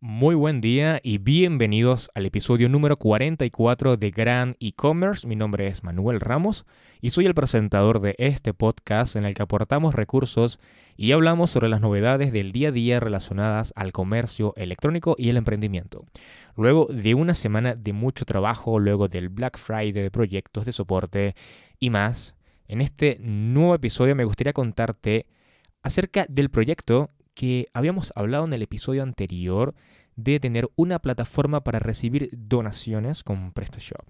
Muy buen día y bienvenidos al episodio número 44 de Gran E-Commerce. Mi nombre es Manuel Ramos y soy el presentador de este podcast en el que aportamos recursos y hablamos sobre las novedades del día a día relacionadas al comercio electrónico y el emprendimiento. Luego de una semana de mucho trabajo, luego del Black Friday de proyectos de soporte y más, en este nuevo episodio me gustaría contarte acerca del proyecto que habíamos hablado en el episodio anterior de tener una plataforma para recibir donaciones con PrestaShop.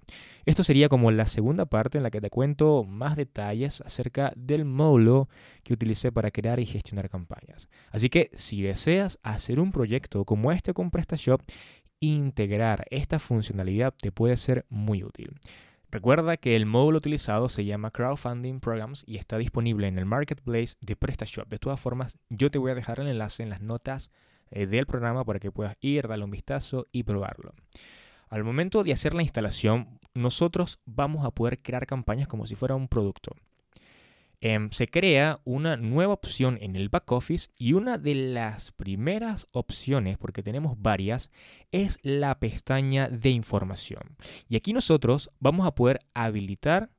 Esto sería como la segunda parte en la que te cuento más detalles acerca del módulo que utilicé para crear y gestionar campañas. Así que si deseas hacer un proyecto como este con PrestaShop, integrar esta funcionalidad te puede ser muy útil. Recuerda que el módulo utilizado se llama Crowdfunding Programs y está disponible en el marketplace de PrestaShop. De todas formas, yo te voy a dejar el enlace en las notas eh, del programa para que puedas ir, darle un vistazo y probarlo. Al momento de hacer la instalación, nosotros vamos a poder crear campañas como si fuera un producto. Em, se crea una nueva opción en el back office y una de las primeras opciones, porque tenemos varias, es la pestaña de información. Y aquí nosotros vamos a poder habilitar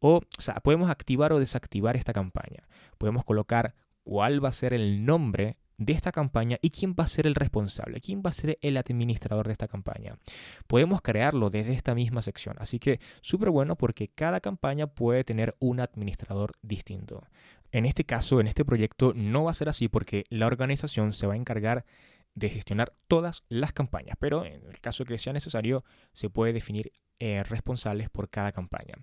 o, o sea, podemos activar o desactivar esta campaña. Podemos colocar cuál va a ser el nombre de esta campaña y quién va a ser el responsable, quién va a ser el administrador de esta campaña. Podemos crearlo desde esta misma sección, así que súper bueno porque cada campaña puede tener un administrador distinto. En este caso, en este proyecto, no va a ser así porque la organización se va a encargar de gestionar todas las campañas, pero en el caso que sea necesario, se puede definir eh, responsables por cada campaña.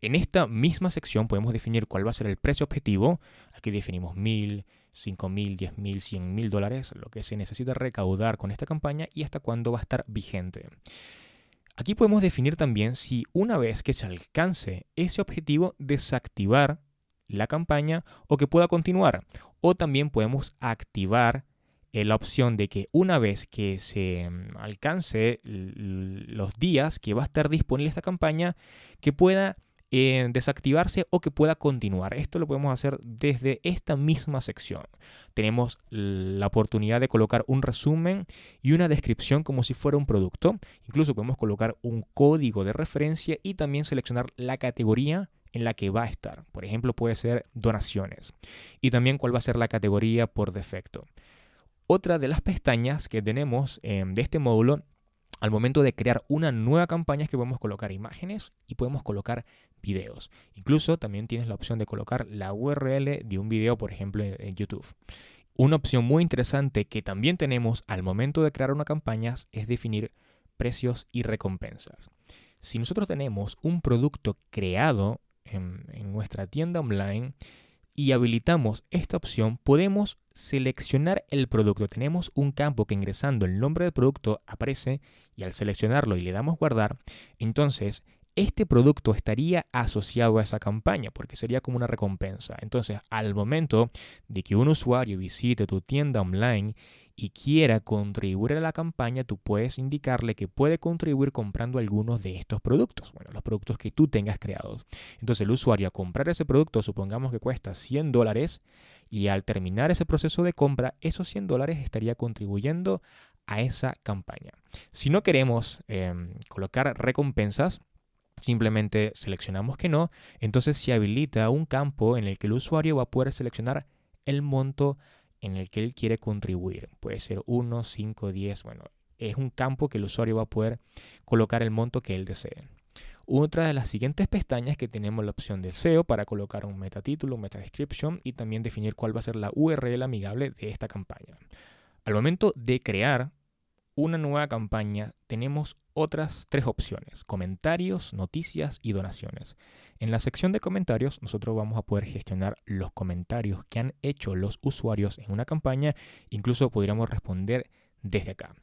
En esta misma sección podemos definir cuál va a ser el precio objetivo. Aquí definimos 1000, 5 mil, 10 mil, 100 mil dólares, lo que se necesita recaudar con esta campaña y hasta cuándo va a estar vigente. Aquí podemos definir también si una vez que se alcance ese objetivo, desactivar la campaña o que pueda continuar. O también podemos activar la opción de que una vez que se mm, alcance los días que va a estar disponible esta campaña, que pueda desactivarse o que pueda continuar. Esto lo podemos hacer desde esta misma sección. Tenemos la oportunidad de colocar un resumen y una descripción como si fuera un producto. Incluso podemos colocar un código de referencia y también seleccionar la categoría en la que va a estar. Por ejemplo, puede ser donaciones. Y también cuál va a ser la categoría por defecto. Otra de las pestañas que tenemos em, de este módulo al momento de crear una nueva campaña es que podemos colocar imágenes y podemos colocar videos. Incluso también tienes la opción de colocar la URL de un video, por ejemplo, en YouTube. Una opción muy interesante que también tenemos al momento de crear una campaña es definir precios y recompensas. Si nosotros tenemos un producto creado en, en nuestra tienda online, y habilitamos esta opción, podemos seleccionar el producto. Tenemos un campo que ingresando el nombre del producto aparece y al seleccionarlo y le damos guardar, entonces este producto estaría asociado a esa campaña porque sería como una recompensa. Entonces, al momento de que un usuario visite tu tienda online y quiera contribuir a la campaña, tú puedes indicarle que puede contribuir comprando algunos de estos productos, bueno, los productos que tú tengas creados. Entonces el usuario a comprar ese producto, supongamos que cuesta 100 dólares, y al terminar ese proceso de compra, esos 100 dólares estaría contribuyendo a esa campaña. Si no queremos em, colocar recompensas, simplemente seleccionamos que no, entonces se habilita un campo en el que el usuario va a poder seleccionar el monto en el que él quiere contribuir. Puede ser 1, 5, 10, bueno, es un campo que el usuario va a poder colocar el monto que él desee. Otra de las siguientes pestañas que tenemos la opción de SEO para colocar un metatítulo, un meta description y también definir cuál va a ser la URL amigable de esta campaña. Al momento de crear una nueva campaña, tenemos otras tres opciones, comentarios, noticias y donaciones. En la sección de comentarios, nosotros vamos a poder gestionar los comentarios que han hecho los usuarios en una campaña, incluso podríamos responder desde acá.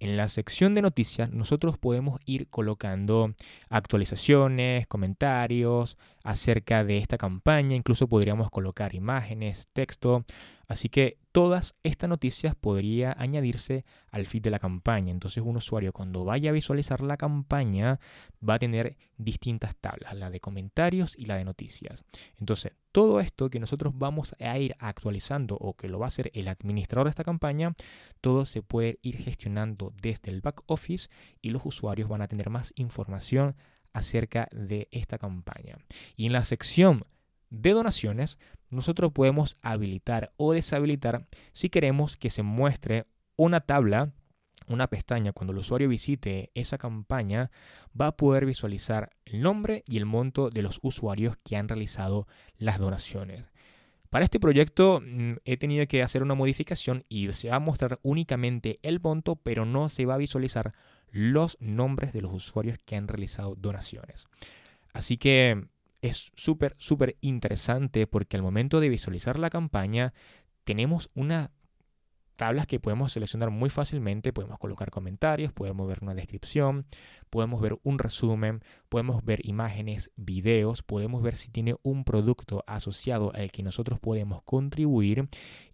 En la sección de noticias nosotros podemos ir colocando actualizaciones, comentarios acerca de esta campaña, incluso podríamos colocar imágenes, texto, Así que todas estas noticias podría añadirse al feed de la campaña. Entonces un usuario cuando vaya a visualizar la campaña va a tener distintas tablas, la de comentarios y la de noticias. Entonces todo esto que nosotros vamos a ir actualizando o que lo va a hacer el administrador de esta campaña, todo se puede ir gestionando desde el back office y los usuarios van a tener más información acerca de esta campaña. Y en la sección de donaciones, nosotros podemos habilitar o deshabilitar si queremos que se muestre una tabla, una pestaña, cuando el usuario visite esa campaña, va a poder visualizar el nombre y el monto de los usuarios que han realizado las donaciones. Para este proyecto mm, he tenido que hacer una modificación y se va a mostrar únicamente el monto, pero no se va a visualizar los nombres de los usuarios que han realizado donaciones. Así que es súper, súper interesante porque al momento de visualizar la campaña tenemos unas tablas que podemos seleccionar muy fácilmente, podemos colocar comentarios, podemos ver una descripción, podemos ver un resumen, podemos ver imágenes, videos, podemos ver si tiene un producto asociado al que nosotros podemos contribuir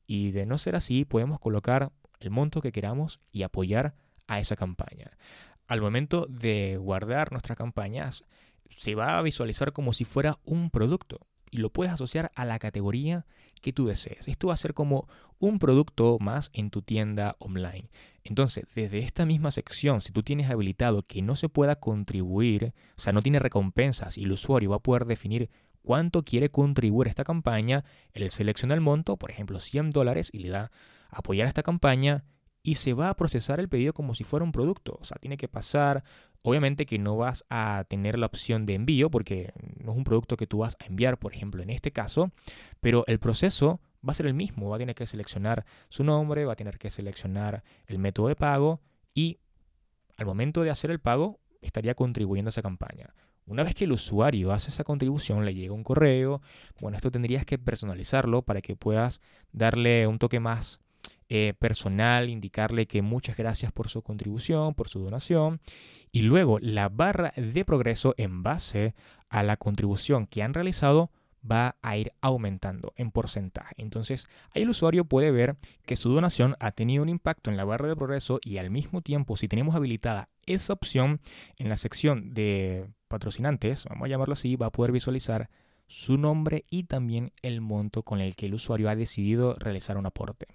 y de no ser así podemos colocar el monto que queramos y apoyar a esa campaña. Al momento de guardar nuestras campañas, se va a visualizar como si fuera un producto y lo puedes asociar a la categoría que tú desees. Esto va a ser como un producto más en tu tienda online. Entonces, desde esta misma sección, si tú tienes habilitado que no se pueda contribuir, o sea, no tiene recompensas y el usuario va a poder definir cuánto quiere contribuir a esta campaña, él selecciona el monto, por ejemplo, 100 dólares y le da apoyar a esta campaña y se va a procesar el pedido como si fuera un producto. O sea, tiene que pasar Obviamente que no vas a tener la opción de envío porque no es un producto que tú vas a enviar, por ejemplo, en este caso, pero el proceso va a ser el mismo. Va a tener que seleccionar su nombre, va a tener que seleccionar el método de pago y al momento de hacer el pago estaría contribuyendo a esa campaña. Una vez que el usuario hace esa contribución, le llega un correo. Bueno, esto tendrías que personalizarlo para que puedas darle un toque más eh, personal, indicarle que muchas gracias por su contribución, por su donación. Y luego la barra de progreso en base a la contribución que han realizado va a ir aumentando en porcentaje. Entonces, ahí el usuario puede ver que su donación ha tenido un impacto en la barra de progreso y al mismo tiempo, si tenemos habilitada esa opción en la sección de patrocinantes, vamos a llamarlo así, va a poder visualizar su nombre y también el monto con el que el usuario ha decidido realizar un aporte.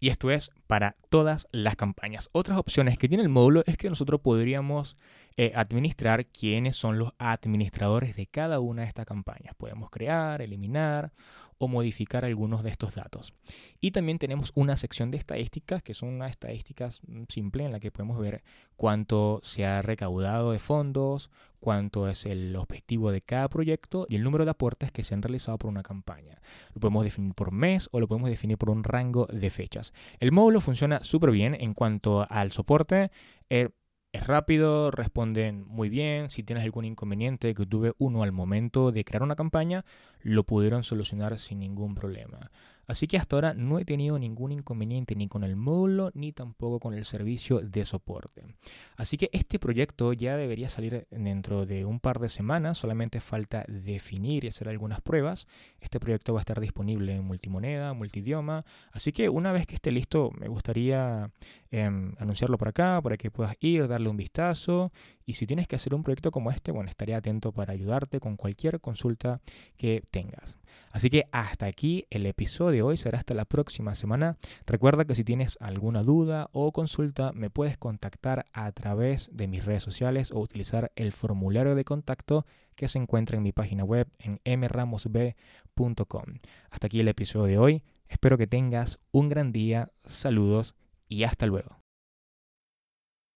Y esto es para todas las campañas. Otras opciones que tiene el módulo es que nosotros podríamos eh, administrar quiénes son los administradores de cada una de estas campañas. Podemos crear, eliminar o modificar algunos de estos datos. Y también tenemos una sección de estadísticas, que son unas estadísticas mm, simples en la que podemos ver cuánto se ha recaudado de fondos, cuánto es el objetivo de cada proyecto y el número de aportes que se han realizado por una campaña. Lo podemos definir por mes o lo podemos definir por un rango de fechas. El módulo funciona súper bien en cuanto al soporte. Eh, es rápido, responden muy bien. Si tienes algún inconveniente que tuve uno al momento de crear una campaña, lo pudieron solucionar sin ningún problema. Así que hasta ahora no he tenido ningún inconveniente ni con el módulo ni tampoco con el servicio de soporte. Así que este proyecto ya debería salir dentro de un par de semanas, solamente falta definir y hacer algunas pruebas. Este proyecto va a estar disponible en multimoneda, multidioma, así que una vez que esté listo me gustaría em, anunciarlo por acá para que puedas ir, darle un vistazo y si tienes que hacer un proyecto como este, bueno, estaré atento para ayudarte con cualquier consulta que tengas. Así que hasta aquí el episodio de hoy, será hasta la próxima semana. Recuerda que si tienes alguna duda o consulta, me puedes contactar a través de mis redes sociales o utilizar el formulario de contacto que se encuentra en mi página web en mramosb.com. Hasta aquí el episodio de hoy. Espero que tengas un gran día. Saludos y hasta luego.